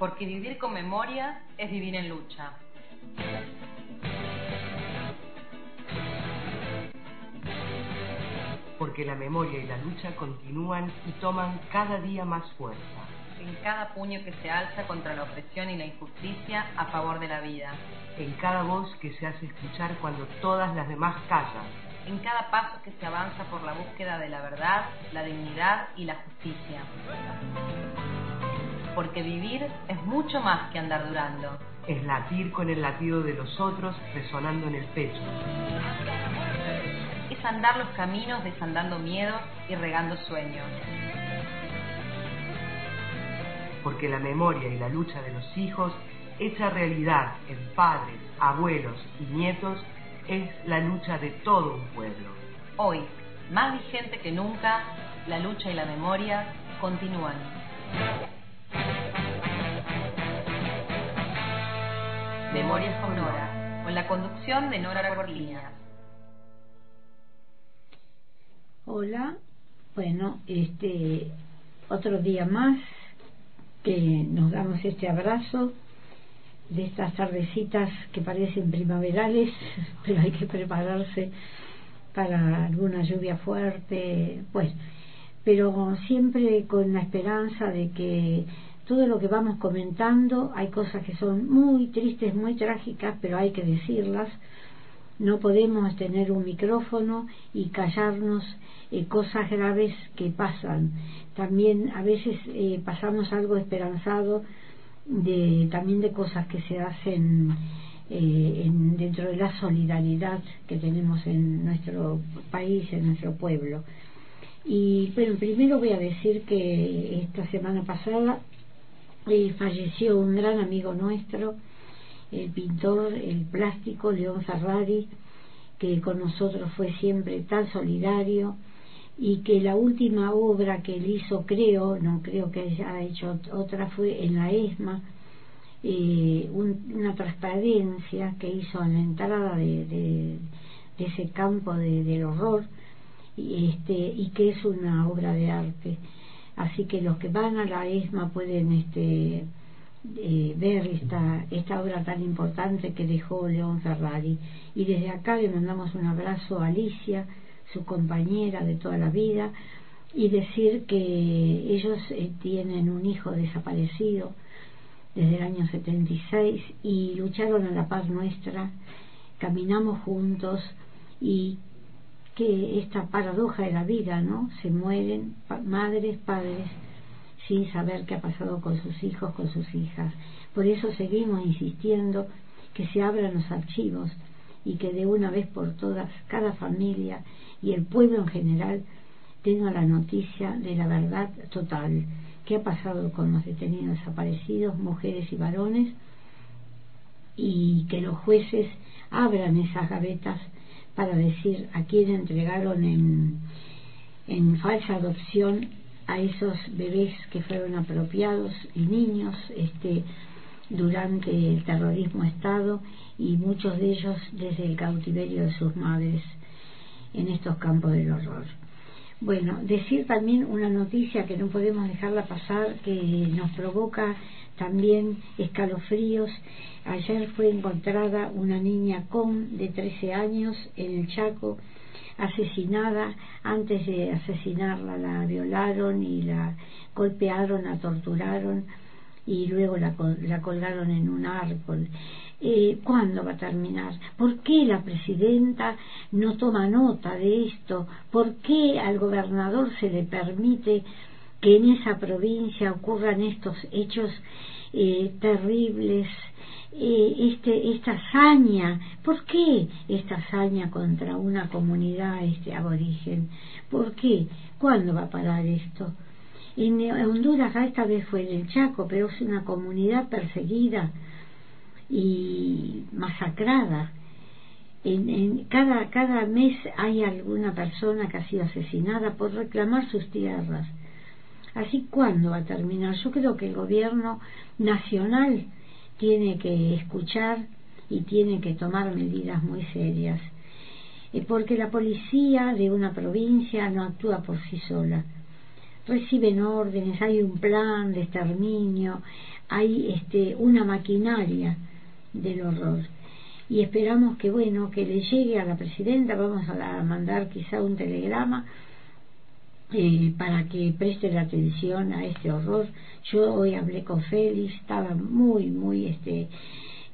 Porque vivir con memoria es vivir en lucha. Porque la memoria y la lucha continúan y toman cada día más fuerza. En cada puño que se alza contra la opresión y la injusticia a favor de la vida. En cada voz que se hace escuchar cuando todas las demás callan. En cada paso que se avanza por la búsqueda de la verdad, la dignidad y la justicia. Porque vivir es mucho más que andar durando. Es latir con el latido de los otros resonando en el pecho. Es andar los caminos desandando miedos y regando sueños. Porque la memoria y la lucha de los hijos, hecha realidad en padres, abuelos y nietos, es la lucha de todo un pueblo. Hoy, más vigente que nunca, la lucha y la memoria continúan. Memorias con Nora, con la conducción de Nora Gorlías. Hola, bueno, este otro día más que nos damos este abrazo de estas tardecitas que parecen primaverales, pero hay que prepararse para alguna lluvia fuerte, pues, pero siempre con la esperanza de que todo lo que vamos comentando, hay cosas que son muy tristes, muy trágicas, pero hay que decirlas. No podemos tener un micrófono y callarnos eh, cosas graves que pasan. También a veces eh, pasamos algo esperanzado de también de cosas que se hacen eh, en, dentro de la solidaridad que tenemos en nuestro país, en nuestro pueblo. Y bueno, primero voy a decir que esta semana pasada eh, falleció un gran amigo nuestro, el pintor, el plástico León Ferrari, que con nosotros fue siempre tan solidario y que la última obra que él hizo, creo, no creo que haya hecho otra, fue en la ESMA, eh, una transparencia que hizo en la entrada de, de, ese campo de, del horror este, y que es una obra de arte. Así que los que van a la ESMA pueden este, eh, ver esta, esta obra tan importante que dejó León Ferrari. Y desde acá le mandamos un abrazo a Alicia, su compañera de toda la vida, y decir que ellos eh, tienen un hijo desaparecido desde el año 76 y lucharon a la paz nuestra, caminamos juntos y que esta paradoja de la vida, ¿no? Se mueren madres, padres, sin saber qué ha pasado con sus hijos, con sus hijas. Por eso seguimos insistiendo que se abran los archivos y que de una vez por todas cada familia y el pueblo en general tenga la noticia de la verdad total. ¿Qué ha pasado con los detenidos desaparecidos, mujeres y varones? Y que los jueces abran esas gavetas para decir a quién entregaron en, en falsa adopción a esos bebés que fueron apropiados y niños este durante el terrorismo Estado y muchos de ellos desde el cautiverio de sus madres en estos campos del horror. Bueno, decir también una noticia que no podemos dejarla pasar, que nos provoca también escalofríos. Ayer fue encontrada una niña con de 13 años en el Chaco, asesinada. Antes de asesinarla la violaron y la golpearon, la torturaron y luego la, la colgaron en un árbol eh, ¿cuándo va a terminar? ¿Por qué la presidenta no toma nota de esto? ¿Por qué al gobernador se le permite que en esa provincia ocurran estos hechos eh, terribles? Eh, este, esta hazaña, ¿por qué esta hazaña contra una comunidad este aborigen? ¿Por qué? ¿Cuándo va a parar esto? En Honduras, esta vez fue en el Chaco, pero es una comunidad perseguida y masacrada. En, en, cada, cada mes hay alguna persona que ha sido asesinada por reclamar sus tierras. Así, ¿cuándo va a terminar? Yo creo que el gobierno nacional tiene que escuchar y tiene que tomar medidas muy serias. Eh, porque la policía de una provincia no actúa por sí sola. Reciben órdenes, hay un plan de exterminio, hay este, una maquinaria del horror. Y esperamos que, bueno, que le llegue a la presidenta, vamos a mandar quizá un telegrama eh, para que preste la atención a este horror. Yo hoy hablé con Félix, estaba muy, muy este,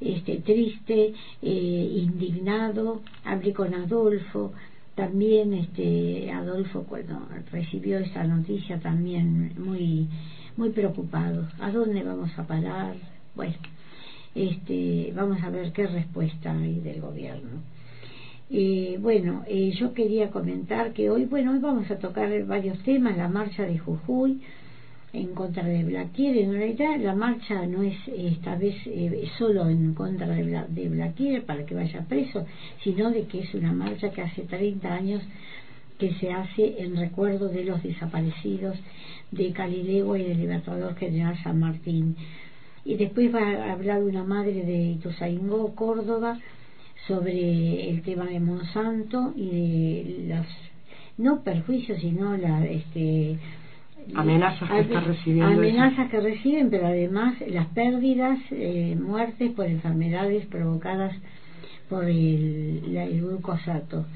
este, triste, eh, indignado, hablé con Adolfo, también este Adolfo cuando recibió esa noticia también muy muy preocupado. A dónde vamos a parar bueno este vamos a ver qué respuesta hay del gobierno eh, bueno eh, yo quería comentar que hoy bueno hoy vamos a tocar varios temas la marcha de Jujuy en contra de Blaquier. En realidad la marcha no es esta vez eh, solo en contra de, Bla, Blaquier para que vaya preso, sino de que es una marcha que hace 30 años que se hace en recuerdo de los desaparecidos de Calilegua y del Libertador General San Martín. Y después va a hablar una madre de Ituzaingó, Córdoba, sobre el tema de Monsanto y de los, no perjuicios, sino la, este, amenazas que está recibiendo amenazas que reciben pero además las pérdidas eh, muertes por enfermedades provocadas por el, el glucosato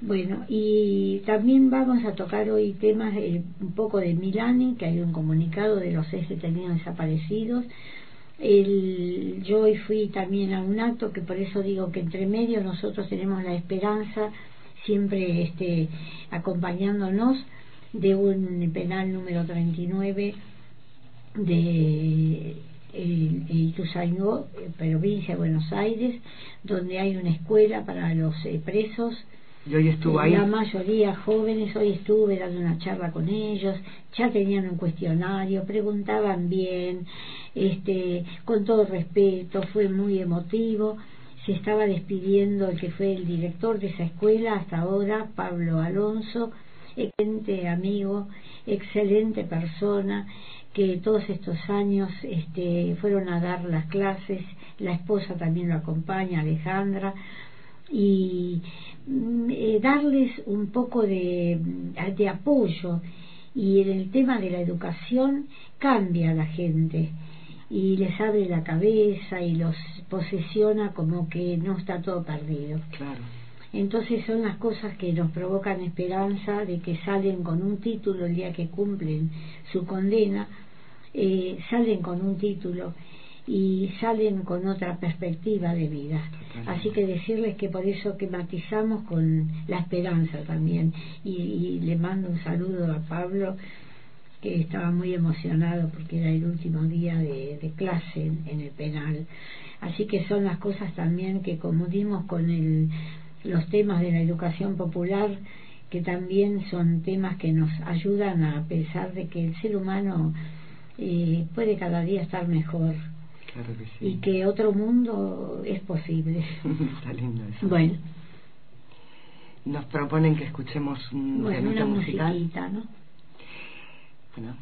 bueno y también vamos a tocar hoy temas eh, un poco de Milani que hay un comunicado de los seis detenidos desaparecidos el, yo hoy fui también a un acto que por eso digo que entre medio nosotros tenemos la esperanza siempre este acompañándonos de un penal número 39 de Ituzaingó, provincia de Buenos Aires, donde hay una escuela para los eh, presos. Y hoy estuvo ahí. La mayoría jóvenes, hoy estuve dando una charla con ellos, ya tenían un cuestionario, preguntaban bien, este, con todo respeto, fue muy emotivo. Se estaba despidiendo el que fue el director de esa escuela hasta ahora, Pablo Alonso, excelente amigo, excelente persona, que todos estos años este, fueron a dar las clases, la esposa también lo acompaña, Alejandra, y mm, eh, darles un poco de, de apoyo. Y en el tema de la educación cambia a la gente y les abre la cabeza y los posesiona como que no está todo perdido. Claro. Entonces son las cosas que nos provocan esperanza de que salen con un título el día que cumplen su condena, eh, salen con un título y salen con otra perspectiva de vida. Así que decirles que por eso que matizamos con la esperanza también. Y, y le mando un saludo a Pablo, que estaba muy emocionado porque era el último día de, de clase en, en el penal. Así que son las cosas también que como dimos con el los temas de la educación popular que también son temas que nos ayudan a pensar de que el ser humano eh, puede cada día estar mejor claro que sí. y que otro mundo es posible. Está lindo eso. Bueno. Nos proponen que escuchemos un bueno, una musical. musiquita, ¿no? Bueno.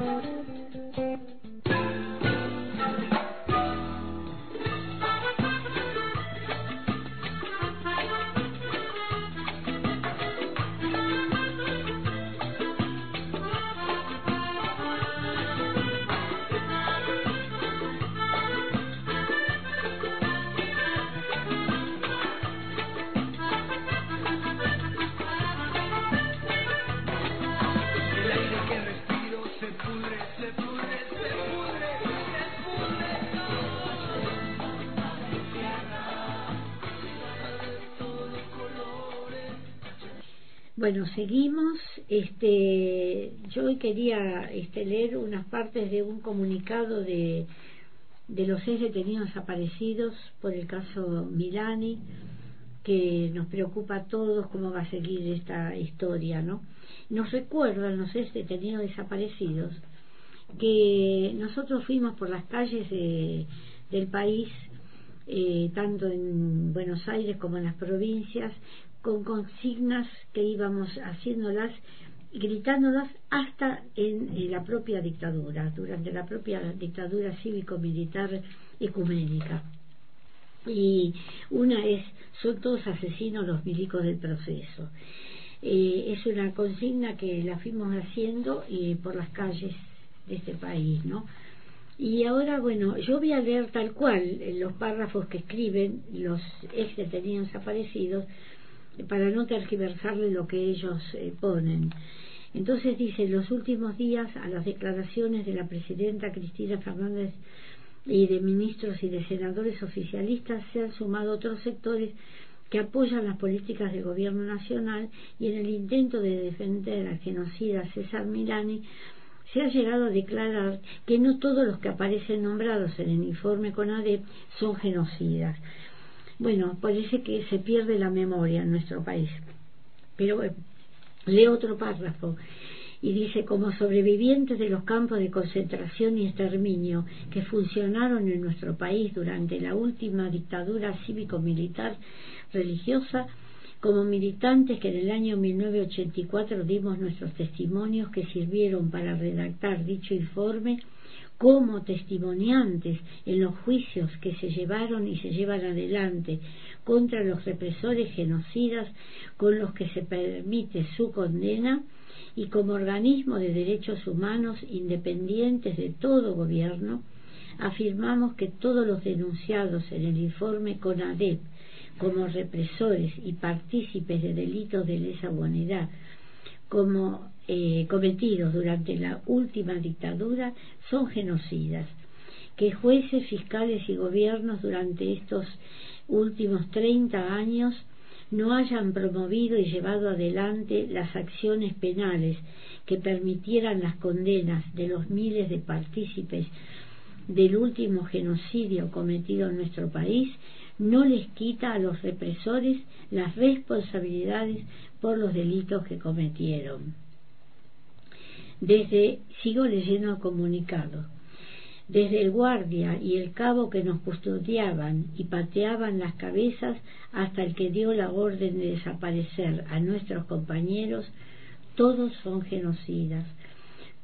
Thank you. Bueno, seguimos. Este, yo hoy quería este, leer unas partes de un comunicado de, de los seis detenidos desaparecidos por el caso Milani, que nos preocupa a todos cómo va a seguir esta historia, ¿no? Nos recuerdan los seis detenidos desaparecidos que nosotros fuimos por las calles de- del país, eh, tanto en Buenos Aires como en las provincias, con consignas que íbamos haciéndolas, gritándolas hasta en, en la propia dictadura, durante la propia dictadura cívico-militar ecuménica. Y una es, son todos asesinos los milicos del proceso. Eh, es una consigna que la fuimos haciendo eh, por las calles de este país, ¿no? Y ahora, bueno, yo voy a leer tal cual eh, los párrafos que escriben los ex detenidos desaparecidos eh, para no tergiversarle lo que ellos eh, ponen. Entonces dice, en los últimos días a las declaraciones de la presidenta Cristina Fernández y de ministros y de senadores oficialistas se han sumado otros sectores que apoyan las políticas del gobierno nacional y en el intento de defender al genocida César Milani se ha llegado a declarar que no todos los que aparecen nombrados en el informe CONADEP son genocidas. Bueno, parece que se pierde la memoria en nuestro país. Pero eh, leo otro párrafo y dice como sobrevivientes de los campos de concentración y exterminio que funcionaron en nuestro país durante la última dictadura cívico-militar religiosa, como militantes que en el año 1984 dimos nuestros testimonios que sirvieron para redactar dicho informe, como testimoniantes en los juicios que se llevaron y se llevan adelante contra los represores genocidas con los que se permite su condena y como organismo de derechos humanos independientes de todo gobierno, afirmamos que todos los denunciados en el informe CONADEP como represores y partícipes de delitos de lesa humanidad como eh, cometidos durante la última dictadura son genocidas, que jueces, fiscales y gobiernos durante estos últimos 30 años no hayan promovido y llevado adelante las acciones penales que permitieran las condenas de los miles de partícipes del último genocidio cometido en nuestro país no les quita a los represores las responsabilidades por los delitos que cometieron. Desde, sigo leyendo el comunicado, desde el guardia y el cabo que nos custodiaban y pateaban las cabezas hasta el que dio la orden de desaparecer a nuestros compañeros, todos son genocidas.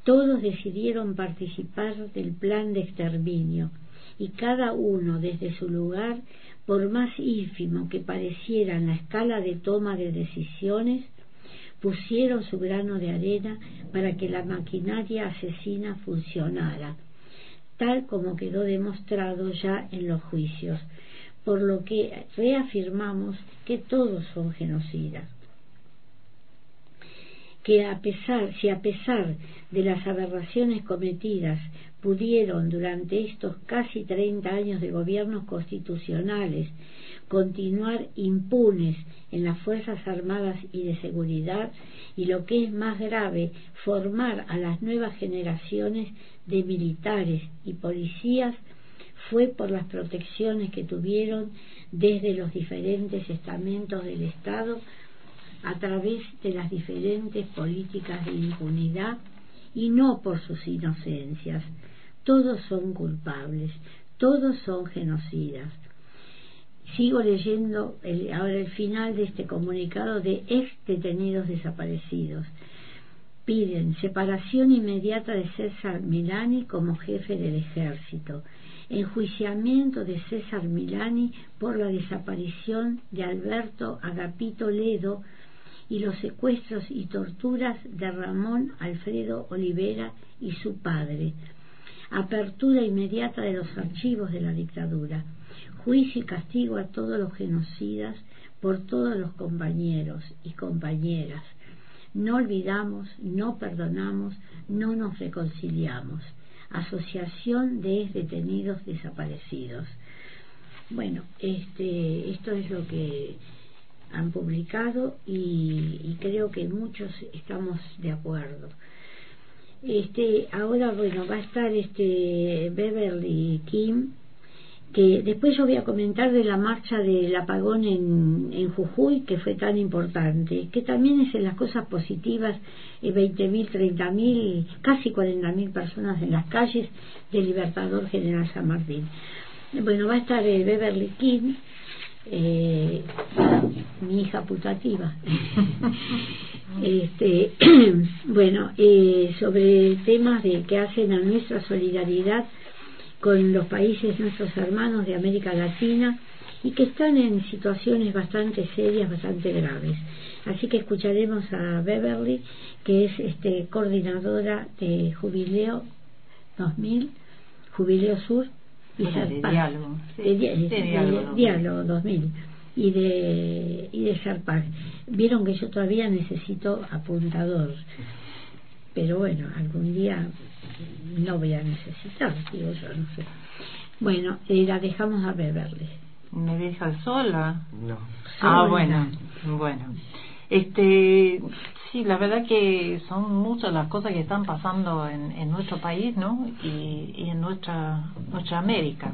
Todos decidieron participar del plan de exterminio y cada uno desde su lugar, por más ínfimo que pareciera en la escala de toma de decisiones, pusieron su grano de arena para que la maquinaria asesina funcionara tal como quedó demostrado ya en los juicios, por lo que reafirmamos que todos son genocidas. Que a pesar, si a pesar de las aberraciones cometidas pudieron durante estos casi treinta años de gobiernos constitucionales continuar impunes en las Fuerzas Armadas y de Seguridad y lo que es más grave, formar a las nuevas generaciones de militares y policías fue por las protecciones que tuvieron desde los diferentes estamentos del Estado a través de las diferentes políticas de impunidad y no por sus inocencias. Todos son culpables, todos son genocidas. Sigo leyendo ahora el final de este comunicado de ex detenidos desaparecidos. Piden separación inmediata de César Milani como jefe del ejército, enjuiciamiento de César Milani por la desaparición de Alberto Agapito Ledo y los secuestros y torturas de Ramón Alfredo Olivera y su padre, apertura inmediata de los archivos de la dictadura, juicio y castigo a todos los genocidas por todos los compañeros y compañeras, no olvidamos, no perdonamos, no nos reconciliamos. Asociación de detenidos desaparecidos. Bueno, este, esto es lo que han publicado y, creo que muchos estamos de acuerdo. Este, ahora bueno, va a estar este Beverly Kim que después yo voy a comentar de la marcha del apagón en, en Jujuy, que fue tan importante, que también es en las cosas positivas, eh, 20.000, 30.000, casi 40.000 personas en las calles del Libertador General San Martín. Bueno, va a estar eh, Beverly King, eh, mi hija putativa. este, bueno, eh, sobre temas de que hacen a nuestra solidaridad con los países nuestros hermanos de América Latina y que están en situaciones bastante serias, bastante graves. Así que escucharemos a Beverly, que es este, coordinadora de Jubileo 2000, Jubileo Sur y de diálogo, de, diálogo, 2000 y de y de Sarpag. Vieron que yo todavía necesito apuntador, pero bueno, algún día no voy a necesitar, digo yo, no sé. Bueno, eh, la dejamos a Beverly. ¿Me deja sola? No. Ah, bueno, bueno. Este, sí, la verdad que son muchas las cosas que están pasando en, en nuestro país, ¿no? Y, y en nuestra, nuestra América.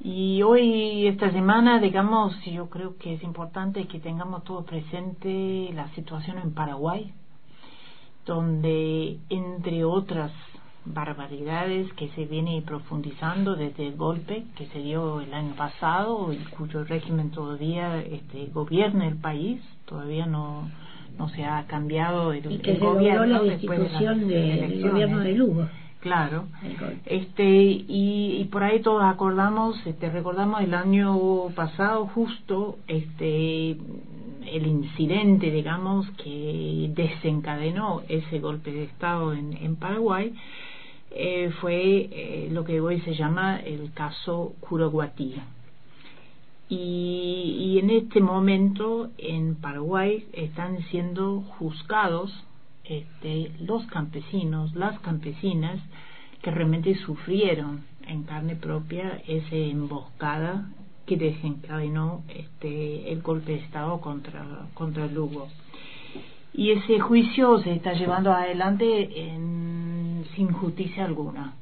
Y hoy, esta semana, digamos, yo creo que es importante que tengamos todo presente la situación en Paraguay, donde, entre otras barbaridades que se viene profundizando desde el golpe que se dio el año pasado y cuyo régimen todavía este, gobierna el país, todavía no no se ha cambiado el, y que el gobierno la destitución del gobierno de Lugo. Claro. Este y, y por ahí todos acordamos, este recordamos el año pasado justo este el incidente, digamos, que desencadenó ese golpe de Estado en, en Paraguay eh, fue eh, lo que hoy se llama el caso Curoguatí. Y, y en este momento en Paraguay están siendo juzgados este, los campesinos, las campesinas que realmente sufrieron en carne propia esa emboscada que desencadenó este, el golpe de Estado contra, contra Lugo. Y ese juicio se está llevando adelante en, sin justicia alguna.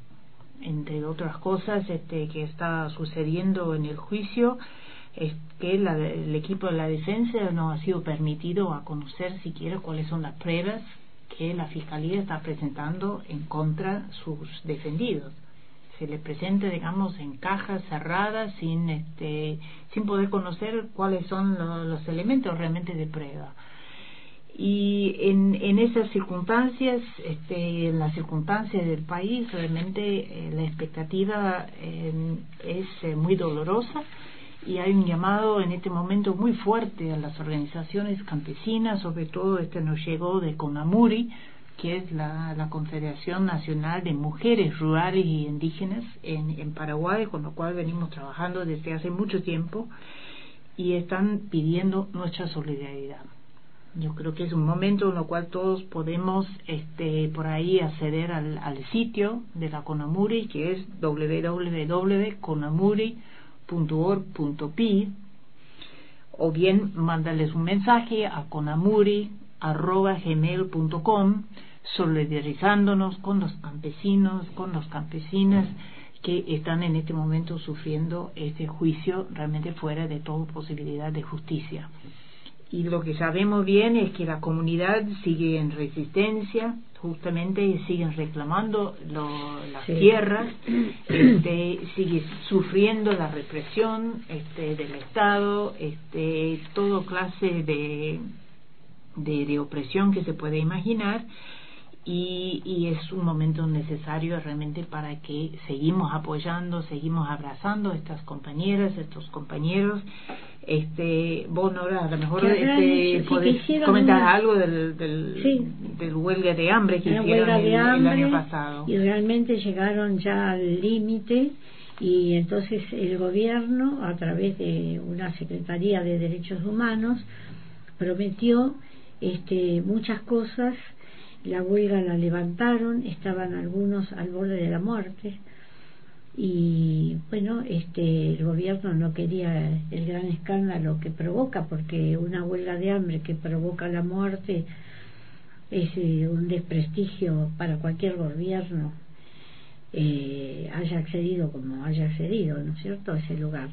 Entre otras cosas este, que está sucediendo en el juicio es que el equipo de la defensa no ha sido permitido a conocer siquiera cuáles son las pruebas que la fiscalía está presentando en contra sus defendidos se le presenta, digamos, en cajas cerradas, sin, este, sin poder conocer cuáles son los elementos realmente de prueba. Y en, en esas circunstancias, este, en las circunstancias del país, realmente eh, la expectativa eh, es eh, muy dolorosa y hay un llamado en este momento muy fuerte a las organizaciones campesinas, sobre todo este nos llegó de CONAMURI, que es la, la Confederación Nacional de Mujeres Rurales y Indígenas en, en Paraguay, con lo cual venimos trabajando desde hace mucho tiempo y están pidiendo nuestra solidaridad. Yo creo que es un momento en el cual todos podemos este, por ahí acceder al, al sitio de la CONAMURI, que es www.conamuri.org.pi, o bien mandarles un mensaje a conamuri.gmail.com solidarizándonos con los campesinos, con los campesinas que están en este momento sufriendo este juicio realmente fuera de toda posibilidad de justicia y lo que sabemos bien es que la comunidad sigue en resistencia, justamente siguen reclamando las tierras, este, sigue sufriendo la represión este, del Estado, este, todo clase de, de, de opresión que se puede imaginar. Y, y, es un momento necesario realmente para que seguimos apoyando, seguimos abrazando a estas compañeras, estos compañeros este, vos, Nora, a lo mejor este, podés comentar algo del, del, del, huelga de hambre que hicieron el, el, año pasado. Y realmente llegaron ya al límite y entonces el gobierno, a través de una Secretaría de Derechos Humanos, prometió este, muchas cosas. La huelga la levantaron, estaban algunos al borde de la muerte y bueno este el gobierno no quería el gran escándalo que provoca porque una huelga de hambre que provoca la muerte es eh, un desprestigio para cualquier gobierno eh, haya accedido como haya accedido no es cierto a ese lugar.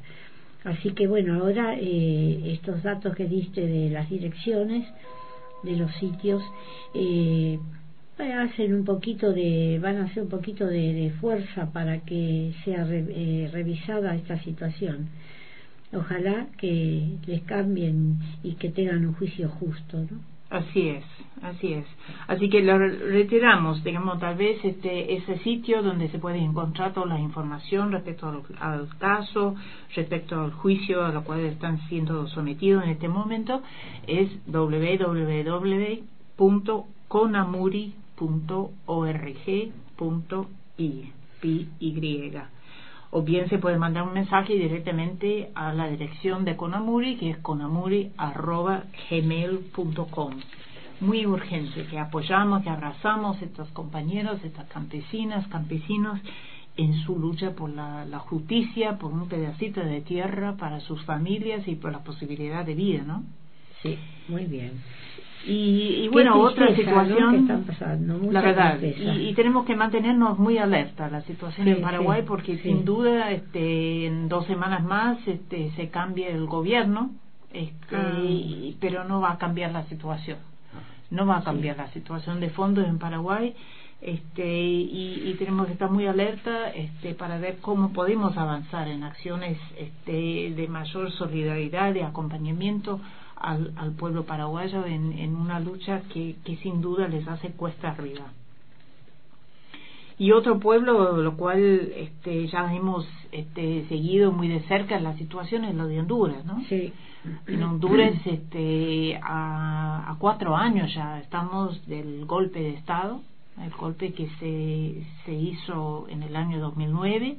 Así que bueno ahora eh, estos datos que diste de las direcciones de los sitios eh, hacen un poquito de van a hacer un poquito de, de fuerza para que sea re, eh, revisada esta situación ojalá que les cambien y que tengan un juicio justo ¿no? Así es así es. Así que lo retiramos digamos tal vez este ese sitio donde se puede encontrar toda la información respecto al, al caso respecto al juicio a lo cual están siendo sometidos en este momento es www.conamuri y o bien se puede mandar un mensaje directamente a la dirección de Conamuri que es conamuri@gmail.com muy urgente que apoyamos que abrazamos a estos compañeros estas campesinas campesinos en su lucha por la, la justicia por un pedacito de tierra para sus familias y por la posibilidad de vida no sí muy bien y, y bueno, otra situación, la verdad, y, y, tenemos que mantenernos muy alerta a la situación sí, en Paraguay sí, porque sí. sin duda este, en dos semanas más este, se cambia el gobierno, este, ah. y, pero no va a cambiar la situación, no va a cambiar la situación de fondo en Paraguay. Este, y, y tenemos que estar muy alerta este, para ver cómo podemos avanzar en acciones este, de mayor solidaridad, de acompañamiento al, al pueblo paraguayo en, en una lucha que, que sin duda les hace cuesta arriba. Y otro pueblo, lo cual este, ya hemos este, seguido muy de cerca la situación es lo de Honduras, ¿no? Sí. En Honduras, este, a, a cuatro años ya estamos del golpe de Estado, el golpe que se, se hizo en el año 2009.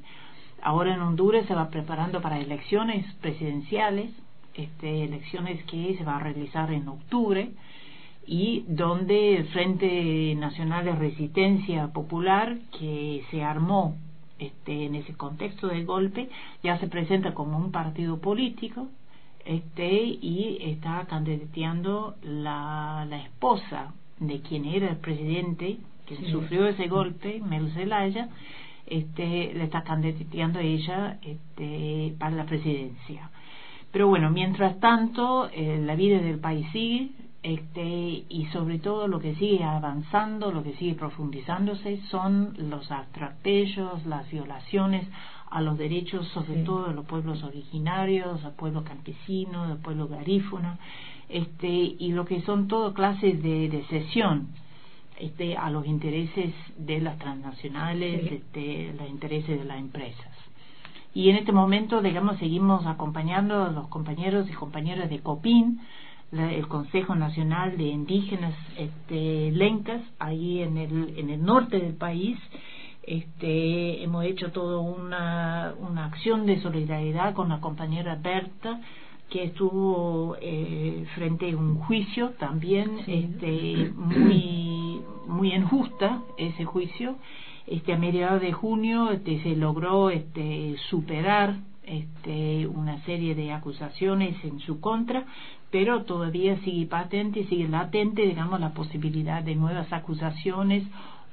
Ahora en Honduras se va preparando para elecciones presidenciales este, elecciones que se va a realizar en octubre y donde el Frente Nacional de Resistencia Popular que se armó este, en ese contexto del golpe ya se presenta como un partido político este, y está candidateando la, la esposa de quien era el presidente que sí. sufrió ese golpe, Mel Zelaya, este, le está candidateando ella este, para la presidencia. Pero bueno, mientras tanto, eh, la vida del país sigue, este, y sobre todo lo que sigue avanzando, lo que sigue profundizándose son los atropellos, las violaciones a los derechos, sobre todo de los pueblos originarios, al pueblo campesino, al pueblo garífuna, este, y lo que son todo clases de, de cesión este, a los intereses de las transnacionales, este, los intereses de las empresas. Y en este momento, digamos, seguimos acompañando a los compañeros y compañeras de COPIN, el Consejo Nacional de Indígenas este, Lencas, ahí en el, en el norte del país. Este, hemos hecho toda una, una acción de solidaridad con la compañera Berta, que estuvo eh, frente a un juicio también este, muy, muy injusta, ese juicio. Este, a mediados de junio este, se logró este, superar este, una serie de acusaciones en su contra, pero todavía sigue patente, sigue latente, digamos, la posibilidad de nuevas acusaciones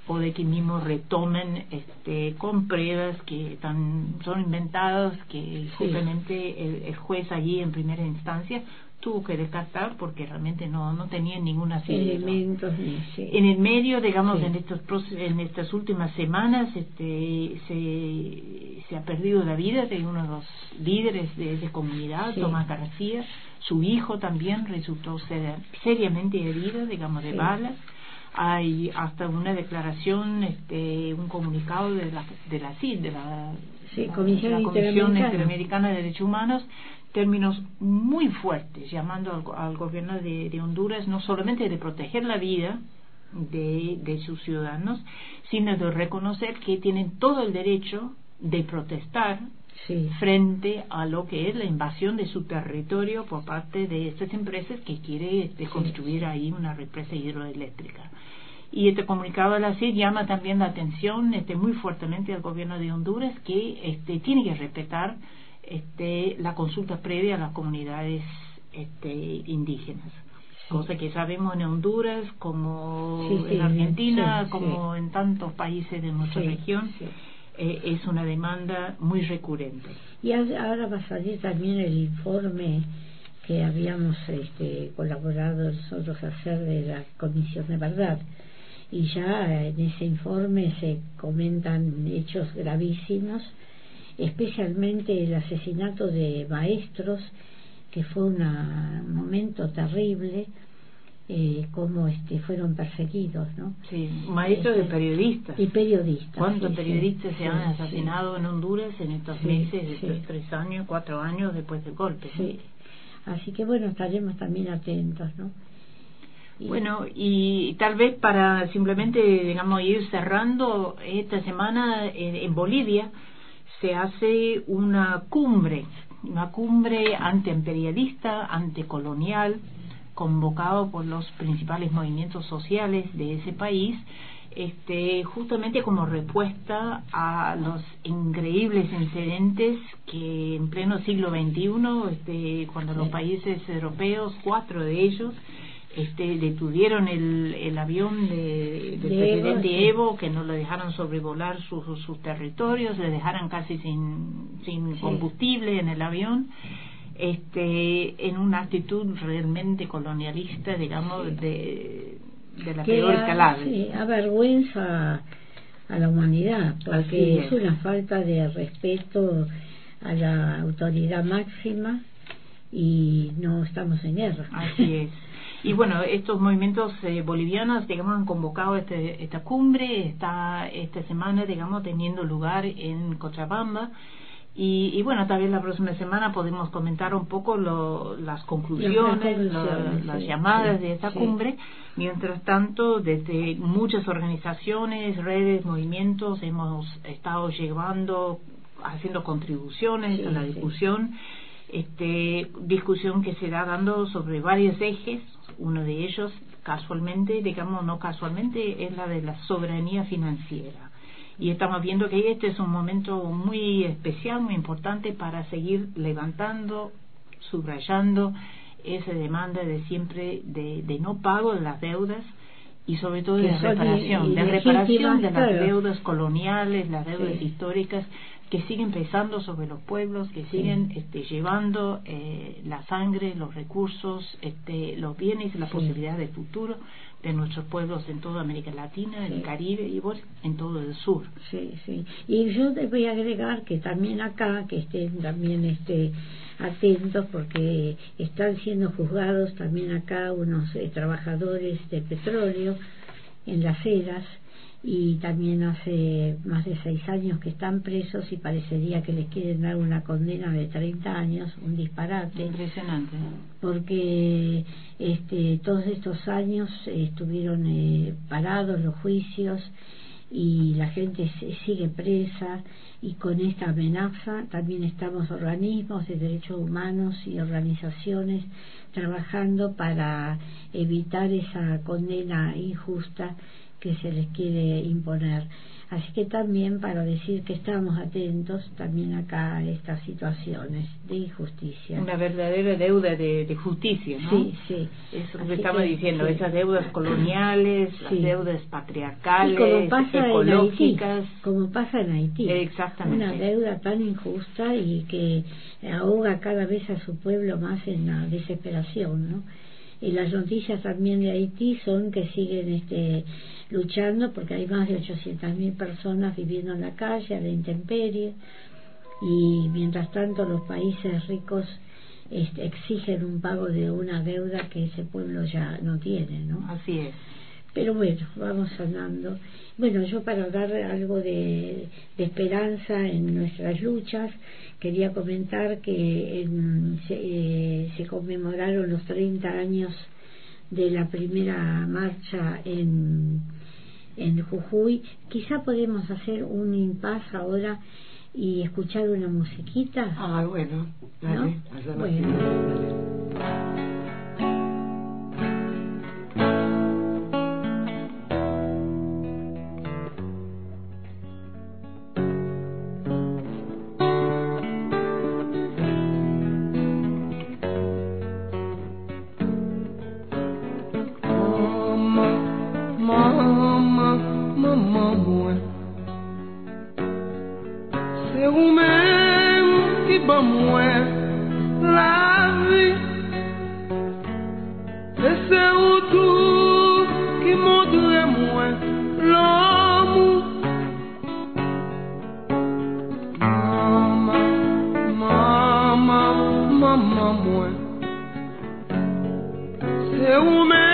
o de que mismo retomen este, con pruebas que están, son inventadas, que justamente el, juez allí en primera instancia tuvo que descartar porque realmente no no tenía ninguna elementos en el medio digamos en estos en estas últimas semanas este se, se ha perdido la vida de uno de los líderes de esa comunidad Tomás García. Su hijo también resultó ser, seriamente herido digamos de balas hay hasta una declaración, este, un comunicado de la, de la CID, de la, Comisión, Interamericana. de Derechos Humanos, términos muy fuertes, llamando al, gobierno de, de, Honduras no solamente de proteger la vida de, de sus ciudadanos, sino de reconocer que tienen todo el derecho de protestar frente a lo que es la invasión de su territorio por parte de estas empresas que quiere este, construir ahí una represa hidroeléctrica. Y este comunicado de la CID llama también la atención este, muy fuertemente al gobierno de Honduras que este, tiene que respetar este, la consulta previa a las comunidades este, indígenas. Cosa que sabemos en Honduras, como en Argentina, como en tantos países de nuestra región eh, es una demanda muy recurrente. Y ahora va a salir también el informe que habíamos este, colaborado nosotros a hacer de la Comisión de Verdad. Y ya en ese informe se comentan hechos gravísimos, especialmente el asesinato de maestros, que fue un momento terrible eh, cómo este, fueron perseguidos, ¿no? Sí, maestros de este, periodistas. Y periodistas. ¿Cuántos periodistas se han asesinado en Honduras en estos meses, estos tres años, cuatro años después del golpe? Sí. Así que bueno, estaremos también atentos, ¿no? Bueno, y tal vez para simplemente, digamos, ir cerrando, esta semana en, en Bolivia se hace una cumbre, una cumbre antiimperialista, anticolonial, convocado por los principales movimientos sociales de ese país, este, justamente como respuesta a los increíbles incidentes que en pleno siglo XXI, este, cuando los países europeos, cuatro de ellos, este, detuvieron el, el avión de, del presidente Evo, que no lo dejaron sobrevolar sus, sus territorios, le dejaron casi sin, sin combustible en el avión este, en una actitud realmente colonialista, digamos, de, de la peor calada. Sí, avergüenza a la humanidad, porque es. una falta de respeto a la autoridad máxima y no estamos en guerra. Así es. Y bueno, estos movimientos eh, bolivianos, digamos, han convocado este, esta cumbre, está esta semana, digamos, teniendo lugar en Cochabamba y, y, bueno, también la próxima semana podemos comentar un poco lo, las conclusiones, las llamadas de esta cumbre. Mientras tanto, desde muchas organizaciones, redes, movimientos, hemos estado llevando, haciendo contribuciones a la discusión. Este, discusión que se da dando sobre varios ejes. Uno de ellos, casualmente, digamos no casualmente, es la de la soberanía financiera y estamos viendo que este es un momento muy especial, muy importante para seguir levantando, subrayando esa demanda de siempre de, de no pago de las deudas y sobre todo de reparación, de reparación de las deudas coloniales, las deudas históricas que siguen pesando sobre los pueblos, que siguen este, llevando eh, la sangre, los recursos, este, los bienes y las posibilidades de futuro de nuestros pueblos en toda América Latina, en el Caribe y bueno, en todo el sur. Sí, sí. Y yo te voy a agregar que también acá, que estén también este, atentos porque están siendo juzgados también acá unos eh, trabajadores de petróleo en las eras y también hace más de seis años que están presos y parecería que les quieren dar una condena de 30 años, un disparate. Impresionante. Porque este, todos estos años estuvieron eh, parados los juicios y la gente sigue presa y con esta amenaza también estamos organismos de derechos humanos y organizaciones trabajando para evitar esa condena injusta que se les quiere imponer. Así que también para decir que estamos atentos también acá a estas situaciones de injusticia. Una verdadera deuda de, justicia, ¿no? Sí, sí. Eso que estamos diciendo, esas deudas coloniales, las deudas patriarcales, como pasa ecológicas. En Haití, como pasa en Haití. Exactamente. Una deuda tan injusta y que ahoga cada vez a su pueblo más en la desesperación, ¿no? Y las noticias también de Haití son que siguen este, luchando porque hay más de 800.000 personas viviendo en la calle, a la intemperie, y mientras tanto los países ricos este, exigen un pago de una deuda que ese pueblo ya no tiene, ¿no? Así es. Pero bueno, vamos andando. Bueno, yo para dar algo de, esperanza en nuestras luchas, quería comentar que se, eh, se, conmemoraron los 30 años de la primera marcha en, en Jujuy. Quizá podemos hacer un impasse ahora y escuchar una musiquita. Ah, bueno, dale, ¿No? Bueno. de ou mèm ki ban mwen la vi E se ou tou ki mondre mwen l'amou Mama, mama, mama mwen Se ou mèm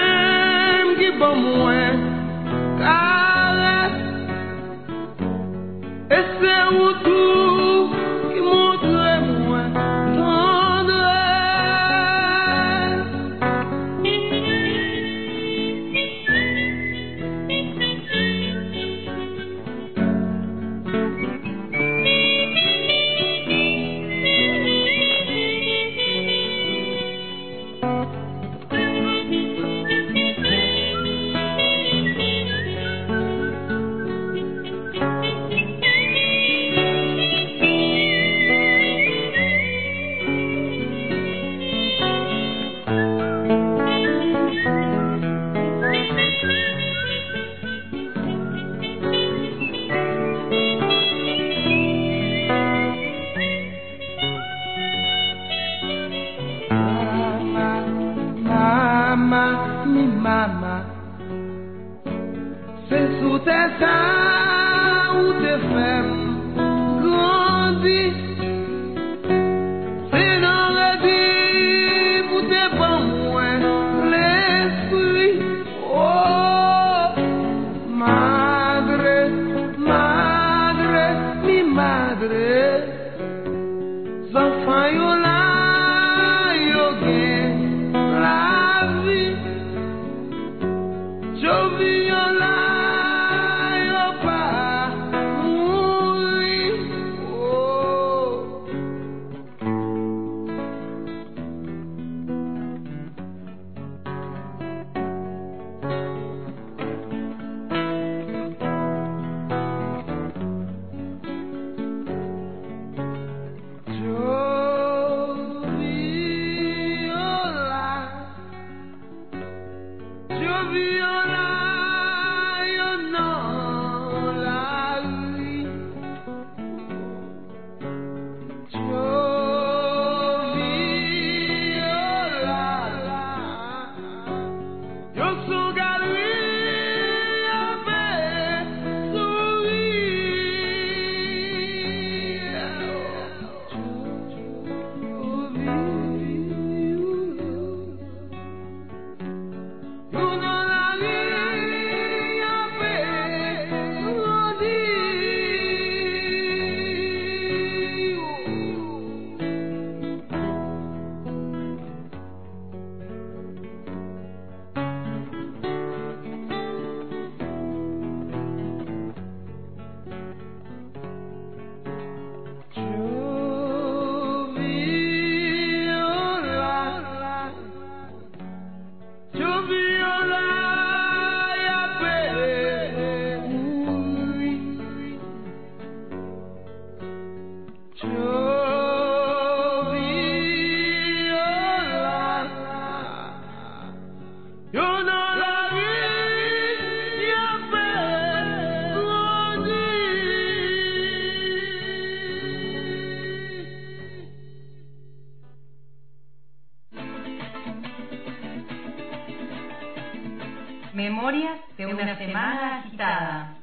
memorias de una semana agitada.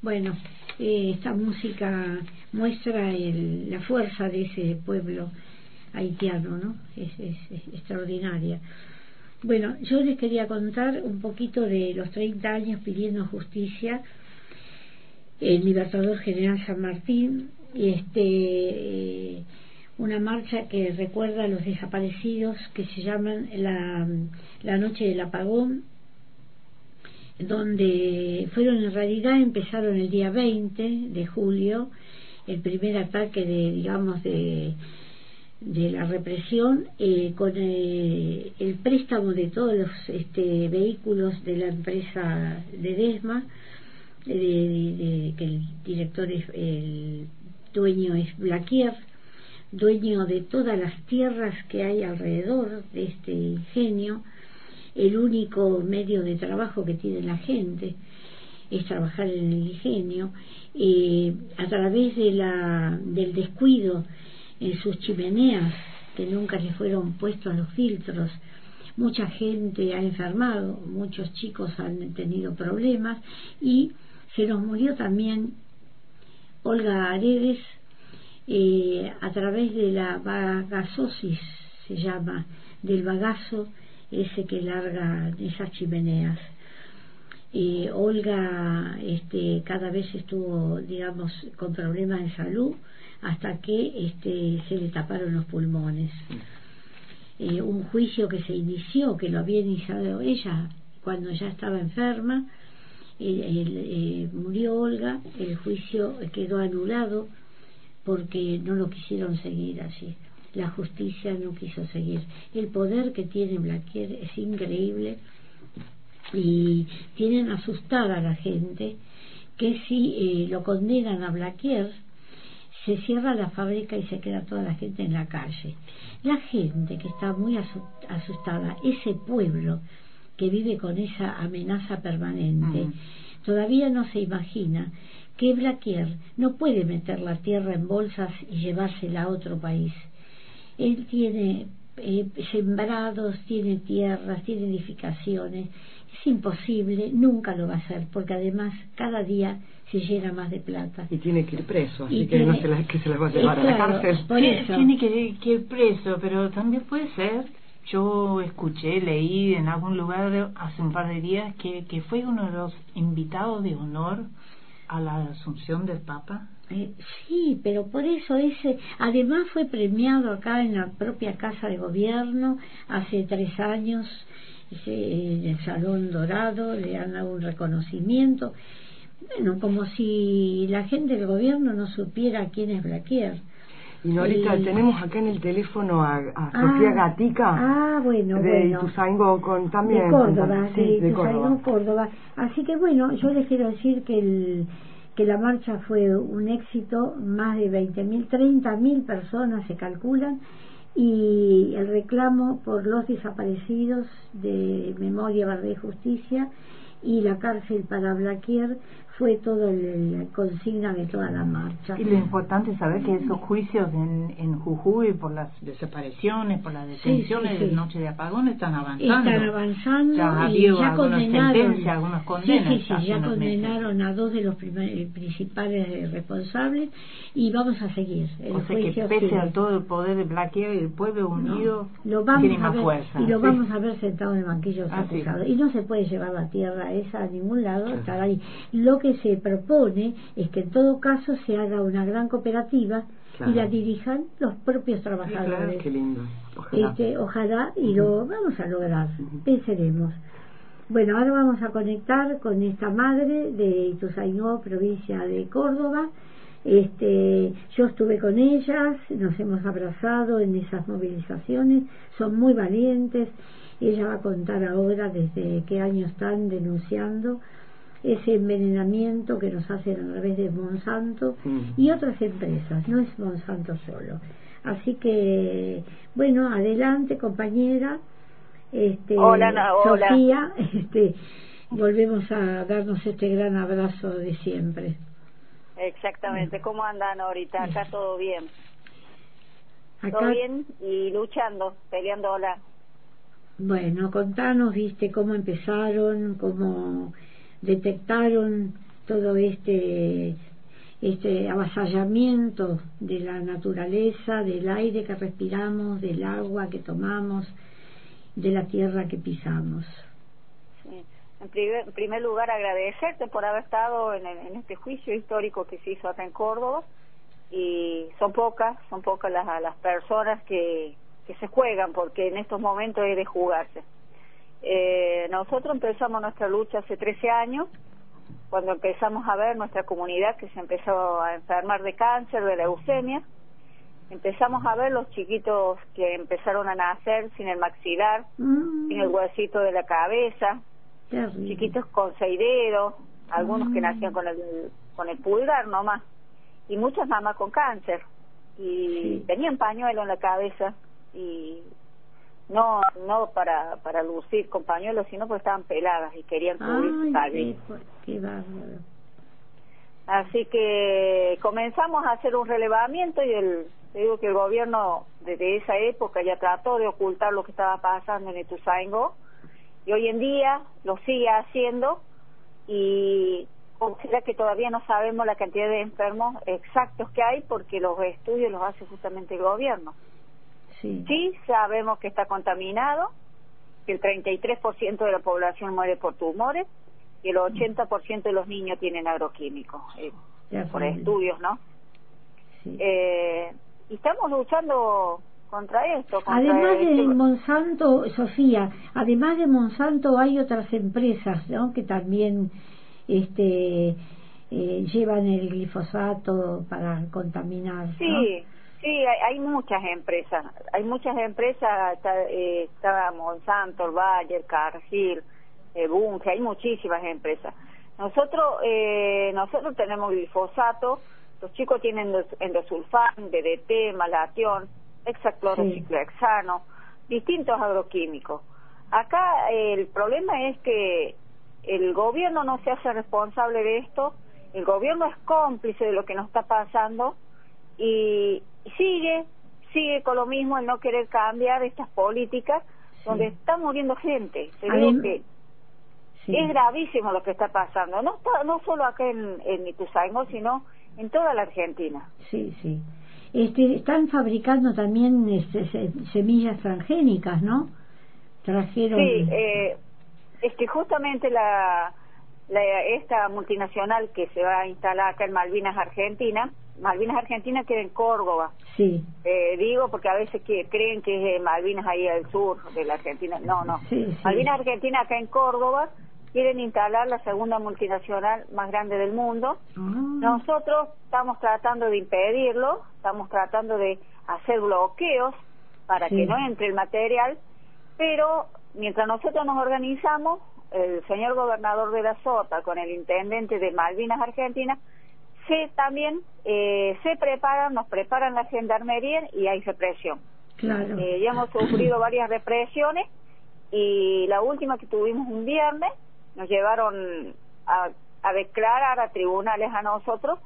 Bueno, eh, esta música muestra el, la fuerza de ese pueblo haitiano, ¿no? Es, es, extraordinaria. Bueno, yo les quería contar un poquito de los 30 años pidiendo justicia el Libertador General San Martín, y este, eh, una marcha que recuerda a los desaparecidos que se llaman la, la Noche del Apagón, donde fueron en realidad empezaron el día 20 de julio, el primer ataque de, digamos, de, de la represión eh, con eh, el préstamo de todos los este, vehículos de la empresa de Desma, de, que el director es el dueño es Blaquier, dueño de todas las tierras que hay alrededor de este ingenio, el único medio de trabajo que tiene la gente es trabajar en el ingenio, eh, a través de la, del descuido en sus chimeneas que nunca le fueron puestos los filtros, mucha gente ha enfermado, muchos chicos han tenido problemas y se nos murió también Olga Aredes eh, a través de la bagasosis, se llama, del bagazo ese que larga esas chimeneas. Eh, Olga este, cada vez estuvo, digamos, con problemas de salud hasta que este, se le taparon los pulmones. Eh, un juicio que se inició, que lo había iniciado ella cuando ya estaba enferma, eh, murió Olga, el juicio quedó anulado porque no lo quisieron seguir así. La justicia no quiso seguir. El poder que tiene Blaquier es increíble y tienen asustada a la gente que si eh, lo condenan a Blaquier se cierra la fábrica y se queda toda la gente en la calle. La gente que está muy asustada, ese pueblo que vive con esa amenaza permanente, mm. todavía no se imagina que Blaquier no puede meter la tierra en bolsas y llevársela a otro país. Él tiene eh, sembrados, tiene tierras, tiene edificaciones. Es imposible, nunca lo va a hacer, porque además cada día se llena más de plata. Y tiene que ir preso, así que no se la, que se la va a llevar a la cárcel. Tiene que, que ir preso, pero también puede ser yo escuché, leí en algún lugar hace un par de días que, que fue uno de los invitados de honor a la asunción del Papa? Eh, sí, pero por eso ese, además fue premiado acá en la propia Casa de Gobierno hace tres años, en el Salón Dorado, le dado un reconocimiento. Bueno, como si la gente del gobierno no supiera quién es Blaquier. Y Norita, tenemos acá en el teléfono a, a ah, Sofía Gatica. Ah, bueno, de bueno. Ituzaingó con también. De Córdoba, sí, de, Córdoba. Córdoba. Así que bueno, yo les quiero decir que el que la marcha fue un éxito, más de 20.000, 30.000 personas se calculan, y el reclamo por los desaparecidos de Memoria, Verdad y Justicia y la cárcel para Blaquier fue todo la consigna de toda la marcha. Y lo importante es saber que esos juicios en, en Jujuy por las desapariciones, por las detenciones de Noche de Apagón están avanzando. Están avanzando ya y ya condenaron, algunas condenas. Sí, sí, sí ya condenaron a dos de los eh, principales responsables y vamos a seguir. El o sea que pese a todo el poder de Blaquier, el pueblo unido lo vamos tiene más ver, fuerza. Y lo vamos a ver sentado en el banquillo ah, Y no se puede llevar la tierra esa a ningún lado, estar ahí. Lo que se propone es que en todo caso se haga una gran cooperativa y la dirijan los propios trabajadores. qué lindo. Ojalá. Este, ojalá y lo vamos a lograr. Pensaremos. Bueno, ahora vamos a conectar con esta madre de Ituzaingó, provincia de Córdoba. Este, yo estuve con ellas, nos hemos abrazado en esas movilizaciones, son muy valientes. Ella va a contar ahora desde qué año están denunciando ese envenenamiento que nos hacen a través de Monsanto y otras empresas, no es Monsanto solo. Así que, bueno, adelante compañera. Este, hola, Sofía, este, volvemos a darnos este gran abrazo de siempre. Exactamente. ¿Cómo andan ahorita? Acá todo bien. Acá, Todo bien y luchando, peleando la bueno, contanos, viste, cómo empezaron, cómo detectaron todo este este avasallamiento de la naturaleza, del aire que respiramos, del agua que tomamos, de la tierra que pisamos. Sí. En, primer, lugar, agradecerte por haber estado en, en este juicio histórico que se hizo acá en Córdoba. Y son pocas, son pocas las, las personas que, que se juegan, porque en estos momentos es de jugarse. Eh, nosotros empezamos nuestra lucha hace 13 años, cuando empezamos a ver nuestra comunidad que se empezó a enfermar de cáncer, de leucemia. Empezamos a ver los chiquitos que empezaron a nacer sin el maxilar, Mm, sin el huesito de la cabeza, chiquitos con seis dedos, algunos que Mm. nacían con el con el pulgar nomás, y muchas mamás con cáncer y Sí. tenían pañuelo en la cabeza y no no para para lucir con pañuelo, sino porque estaban peladas y querían cubrir su Ay, cabello. qué, qué bárbaro. Así que comenzamos a hacer un relevamiento y el, digo que el gobierno desde esa época ya trató de ocultar lo que estaba pasando en Ituzaingó y hoy en día lo sigue haciendo y considera que todavía no sabemos la cantidad de enfermos exactos que hay porque los estudios los hace justamente el gobierno. Sí. Sí sabemos que está contaminado, que el 33% de la población muere por tumores y el 80% de los niños tienen agroquímicos, eh, por estudios, ¿no? Sí. Eh, y estamos luchando contra esto. Contra Además de este- Monsanto, Sofía, además de Monsanto hay otras empresas, ¿no? Que también este eh, llevan el glifosato para contaminar, ¿no? Sí, sí, hay, hay muchas empresas. Hay muchas empresas, está, eh, está Monsanto, Bayer, Cargill, eh, Bunge, hay muchísimas empresas. Nosotros eh, nosotros tenemos glifosato, los chicos tienen endos- endosulfán, DDT, malatión, hexaclorociclohexano, distintos agroquímicos. Acá eh, el problema es que el gobierno no se hace responsable de esto, el gobierno es cómplice de lo que nos está pasando y sigue, sigue con lo mismo el no querer cambiar estas políticas donde está muriendo gente. Te digo que Sí. es gravísimo lo que está pasando, no está, no solo acá en, en Ituzaingó, sino en toda la Argentina. Sí, sí. Este, están fabricando también este, se- semillas transgénicas, ¿no? Trajeron. Sí, eh, es que justamente la, la- esta multinacional que se va a instalar acá en Malvinas, Argentina, Malvinas, Argentina queda en Córdoba. sí, Eh, digo porque a veces que creen que es eh, Malvinas ahí al sur de la Argentina. No, no. Sí, sí. Malvinas, Argentina acá en Córdoba quieren instalar la segunda multinacional más grande del mundo. Ah, Nosotros estamos tratando de impedirlo, estamos tratando de hacer bloqueos para Sí. que no entre el material, pero mientras nosotros nos organizamos, el señor gobernador de la Sota con el intendente de Malvinas Argentina, se también eh, se preparan, nos preparan la gendarmería y hay represión. claro. Eh, ya hemos sufrido varias represiones y la última que tuvimos un viernes nos llevaron a, a declarar a tribunales a nosotros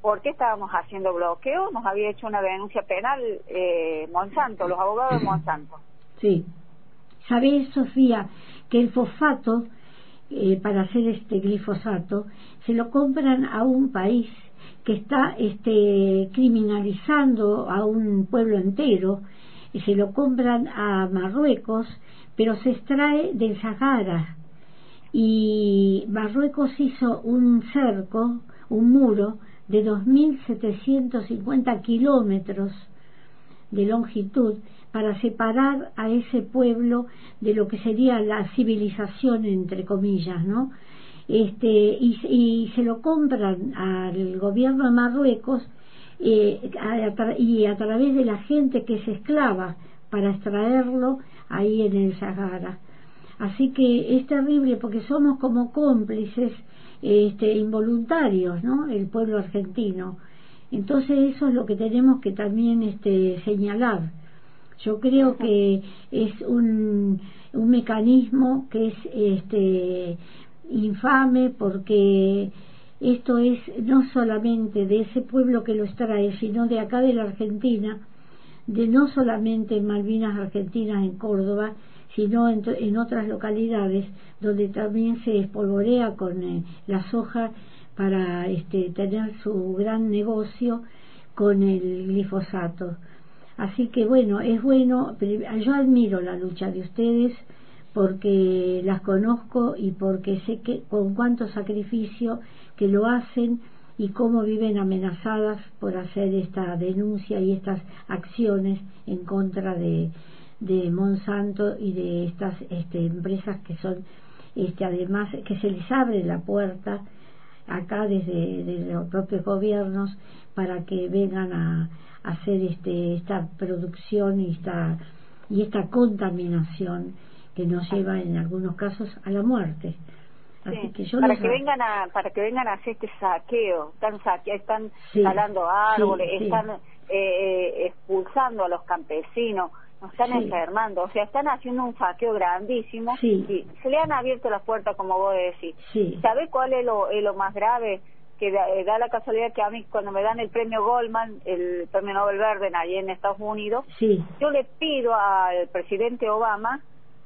porque estábamos haciendo bloqueo, nos había hecho una denuncia penal eh, Monsanto, los abogados de Monsanto. Sí. ¿Sabés, Sofía, que el fosfato, eh, para hacer este glifosato, se lo compran a un país que está este, criminalizando a un pueblo entero, y se lo compran a Marruecos, pero se extrae del Sahara. Y Marruecos hizo un cerco, un muro, de 2.750 kilómetros de longitud para separar a ese pueblo de lo que sería la civilización entre comillas no este y, y se lo compran al gobierno de Marruecos eh, y a través de la gente que es esclava para extraerlo ahí en el Sahara. Así que es terrible porque somos como cómplices este involuntarios no el pueblo argentino. Entonces eso es lo que tenemos que también este señalar. Yo creo que es un, un mecanismo que es este infame porque esto es no solamente de ese pueblo que lo extrae, sino de acá de la Argentina, de no solamente en Malvinas Argentinas, en Córdoba, sino en, en otras localidades donde también se espolvorea con eh, la soja para este, tener su gran negocio con el glifosato. Así que bueno, es bueno, yo admiro la lucha de ustedes porque las conozco y porque sé que con cuánto sacrificio que lo hacen y cómo viven amenazadas por hacer esta denuncia y estas acciones en contra de, de Monsanto y de estas este, empresas que son este, además que se les abre la puerta acá desde, desde los propios gobiernos para que vengan a, hacer este, esta producción y esta, y esta contaminación que nos lleva en algunos casos a la muerte. Así que yo para que vengan a para que vengan a hacer este saqueo, están saque, están talando árboles, están eh, expulsando a los campesinos, nos están enfermando, o sea, están haciendo un saqueo grandísimo y se le han abierto las puertas, como vos decís. ¿Sabés cuál es lo, es lo más grave? Que eh, da, la casualidad que a mí, cuando me dan el premio Goldman, el premio Nobel Verde, ahí en Estados Unidos, yo le pido al presidente Obama,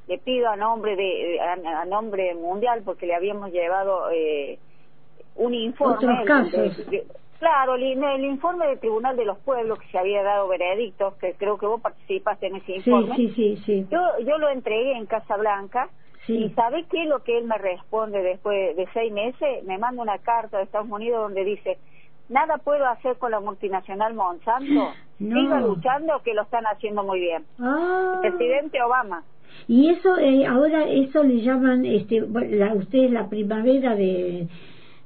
le pido a nombre de a, nombre mundial, porque le habíamos llevado eh, un informe. Claro, el, el, informe del Tribunal de los Pueblos que se había dado veredicto, que creo que vos participaste en ese informe. Sí, sí, sí. Yo, yo lo entregué en Casa Blanca y ¿sabe qué es lo que él me responde después de seis meses? Me manda una carta de Estados Unidos donde dice, nada puedo hacer con la multinacional Monsanto. Siga luchando que lo están haciendo muy bien. Ah. Presidente Obama. Y eso, eh, ahora eso le llaman, este, la, ustedes la primavera de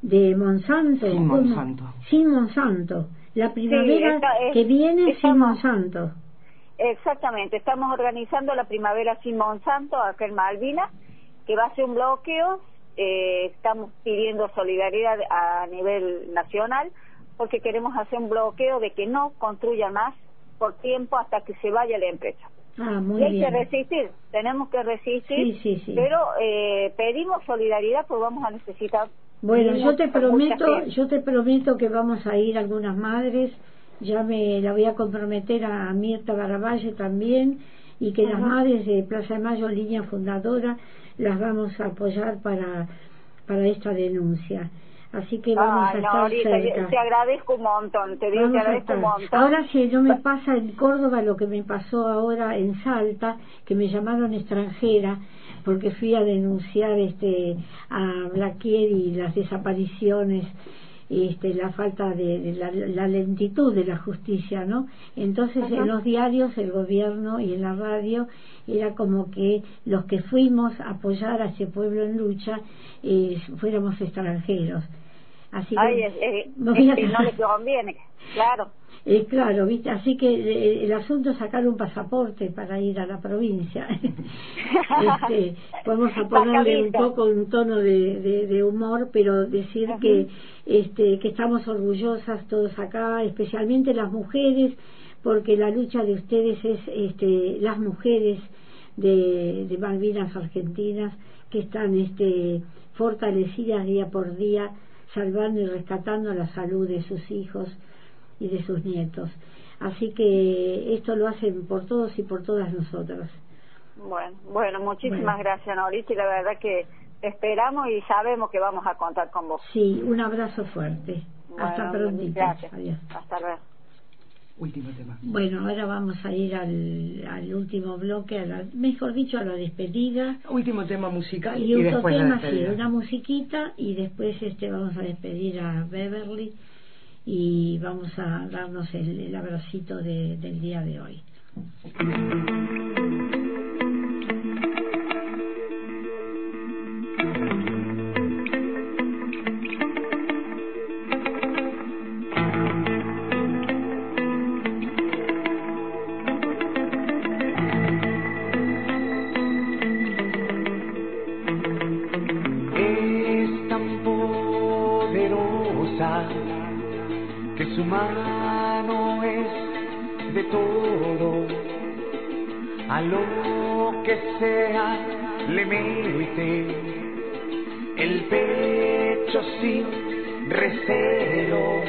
de Monsanto. Sin Monsanto. Sin Monsanto. La primavera que viene sin Monsanto. Exactamente, estamos organizando la primavera sin Monsanto acá en Malvinas, que va a ser un bloqueo. Eh, estamos pidiendo solidaridad a nivel nacional porque queremos hacer un bloqueo de que no construya más por tiempo hasta que se vaya la empresa. Ah, muy y hay que resistir, tenemos que resistir, sí, sí, pero eh, pedimos solidaridad porque vamos a necesitar bueno, yo te prometo, yo te prometo que vamos a ir algunas madres, ya me la voy a comprometer a Mirta Baravalle también y que las madres de Plaza de Mayo, línea fundadora, las vamos a apoyar para para esta denuncia. Así que vamos a estar cerca. Te agradezco un montón, te digo que agradezco un montón. Ahora si no me pasa en Córdoba lo que me pasó ahora en Salta, que me llamaron extranjera, porque fui a denunciar este a Blaquier y las desapariciones este, la falta de, la, lentitud de la justicia, ¿no? Entonces en los diarios, el gobierno y en la radio era como que los que fuimos a apoyar a ese pueblo en lucha eh, fuéramos extranjeros. Así que no le conviene, claro. Eh, claro, ¿viste? Así que eh, el asunto es sacar un pasaporte para ir a la provincia. este, vamos a ponerle un poco un tono de, de, humor, pero decir que, este, que estamos orgullosas todos acá, especialmente las mujeres, porque la lucha de ustedes es este, las mujeres de, de Malvinas Argentinas que están este, fortalecidas día por día, salvando y rescatando la salud de sus hijos y de sus nietos. Así que esto lo hacen por todos y por todas nosotras. Bueno, bueno, muchísimas gracias, Norita, y la verdad que esperamos y sabemos que vamos a contar con vos. Sí, un abrazo fuerte. Hasta pronto. Gracias. Hasta luego. Último tema. Bueno, ahora vamos a ir al, al último bloque, a la, mejor dicho, a la despedida. Último tema musical y, y después tema, sí, una musiquita y después este vamos a despedir a Beverly y vamos a darnos el, el abracito de, del día de hoy. humano es de todo, a lo que sea le mete el pecho sin recelo.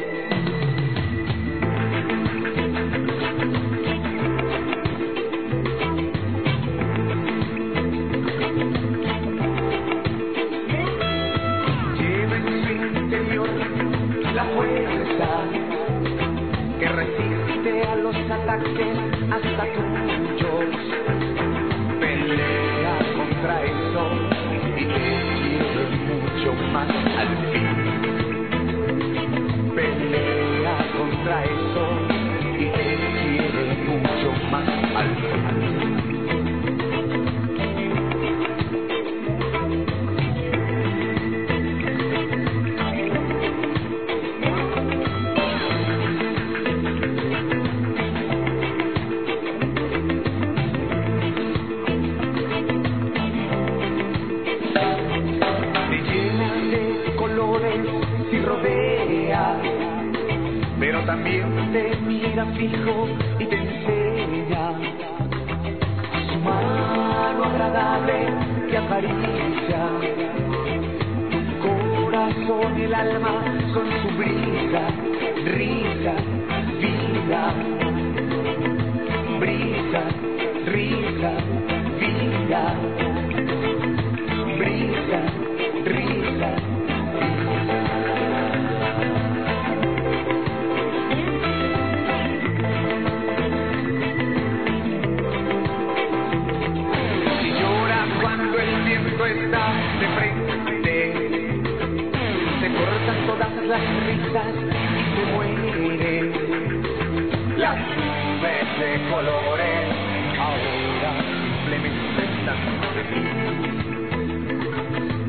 colores, ahora simplemente están.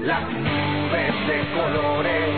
Las nubes de colores.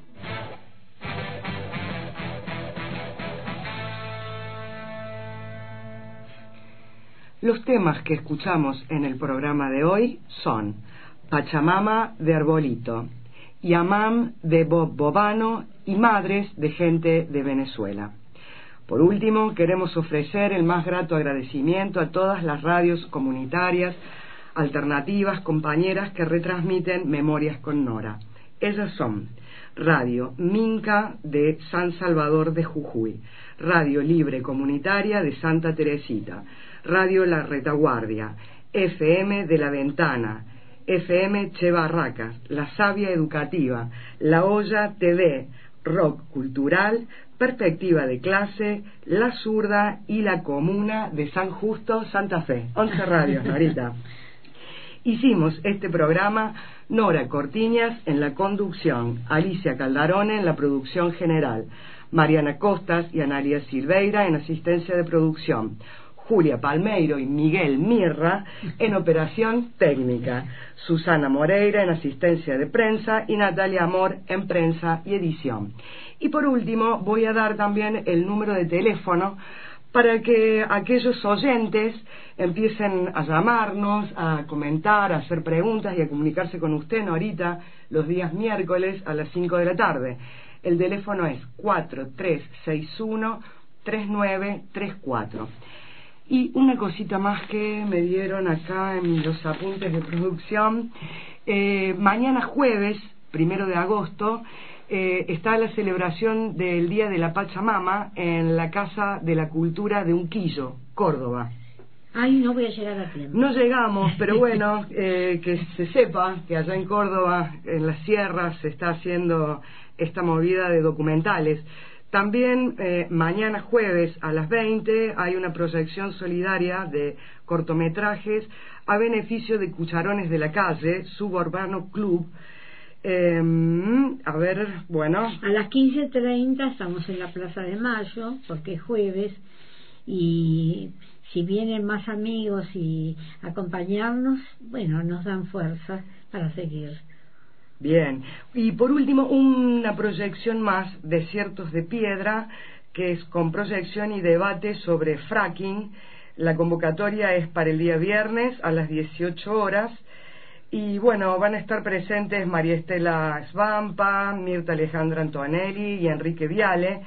Los temas que escuchamos en el programa de hoy son Pachamama de Arbolito, Yamam de Bob Bobano y Madres de Gente de Venezuela. Por último, queremos ofrecer el más grato agradecimiento a todas las radios comunitarias, alternativas, compañeras que retransmiten Memorias con Nora. Ellas son Radio Minca de San Salvador de Jujuy, Radio Libre Comunitaria de Santa Teresita, Radio La Retaguardia, FM de La Ventana, FM Che Barracas, La Sabia Educativa, La Olla TV, Rock Cultural, Perspectiva de Clase, La Zurda y La Comuna de San Justo, Santa Fe. 11 radios, Norita. Hicimos este programa Nora Cortiñas en la conducción, Alicia Caldarone en la producción general, Mariana Costas y Analia Silveira en asistencia de producción. Julia Palmeiro y Miguel Mirra en operación técnica, Susana Moreira en asistencia de prensa y Natalia Amor en prensa y edición. Y por último, voy a dar también el número de teléfono para que aquellos oyentes empiecen a llamarnos, a comentar, a hacer preguntas y a comunicarse con usted, ahorita, los días miércoles a las 5 de la tarde. El teléfono es 4361-3934. Y una cosita más que me dieron acá en los apuntes de producción. Eh, mañana jueves, primero de agosto, eh, está la celebración del Día de la Pachamama en la Casa de la Cultura de Unquillo, Córdoba. Ay, no voy a llegar a tiempo. No llegamos, pero bueno, eh, que se sepa que allá en Córdoba, en las sierras, se está haciendo esta movida de documentales. También eh, mañana jueves a las 20 hay una proyección solidaria de cortometrajes a beneficio de Cucharones de la Calle, Suburbano Club, eh, a ver, bueno. A las 15.30 estamos en la Plaza de Mayo, porque es jueves, y si vienen más amigos y acompañarnos, bueno, nos dan fuerza para seguir. Bien. Y por último, una proyección más, Desiertos de Piedra, que es con proyección y debate sobre fracking. La convocatoria es para el día viernes a las 18 horas y bueno, van a estar presentes María Estela Svampa, Mirta Alejandra Antoanelli y Enrique Viale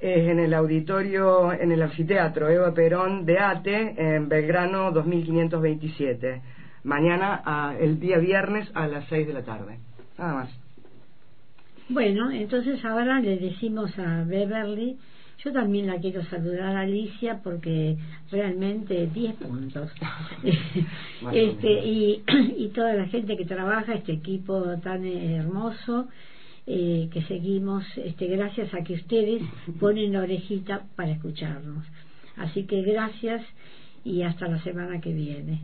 en el auditorio, en el anfiteatro Eva Perón de ATE en Belgrano 2527. Mañana, el día viernes a las 6 de la tarde. Nada más. Bueno, entonces ahora le decimos a Beverly yo también la quiero saludar a Alicia porque realmente 10 puntos. este, y, y toda la gente que trabaja, este equipo tan hermoso. Eh, que seguimos este, gracias a que ustedes ponen la orejita para escucharnos. Así que gracias y hasta la semana que viene.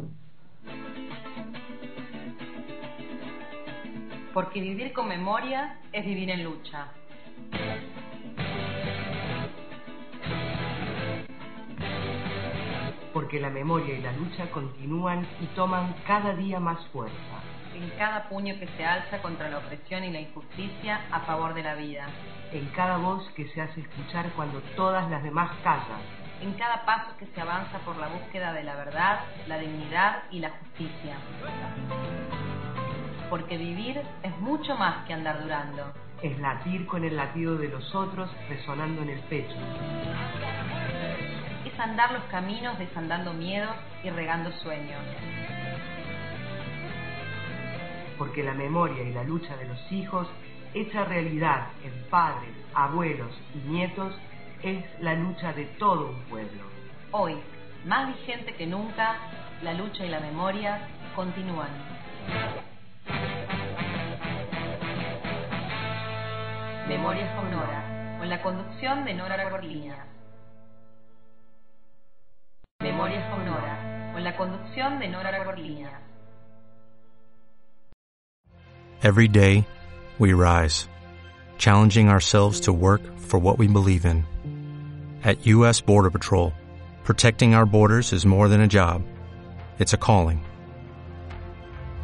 Porque vivir con memoria es vivir en lucha. porque la memoria y la lucha continúan y toman cada día más fuerza. En cada puño que se alza contra la opresión y la injusticia a favor de la vida. En cada voz que se hace escuchar cuando todas las demás callan. En cada paso que se avanza por la búsqueda de la verdad, la dignidad y la justicia. Porque vivir es mucho más que andar durando. Es latir con el latido de los otros resonando en el pecho andar los caminos desandando miedos y regando sueños. Porque la memoria y la lucha de los hijos, hecha realidad en padres, abuelos y nietos, es la lucha de todo un pueblo. Hoy, más vigente que nunca, la lucha y la memoria continúan. Memorias con Nora, con la conducción de Nora Gorlina. Memorias con Nora, con la conducción de Nora Gorlina. Every day, we rise, challenging ourselves to work for what we believe in. At U.S. Border Patrol, protecting our borders is more than a job, it's a calling.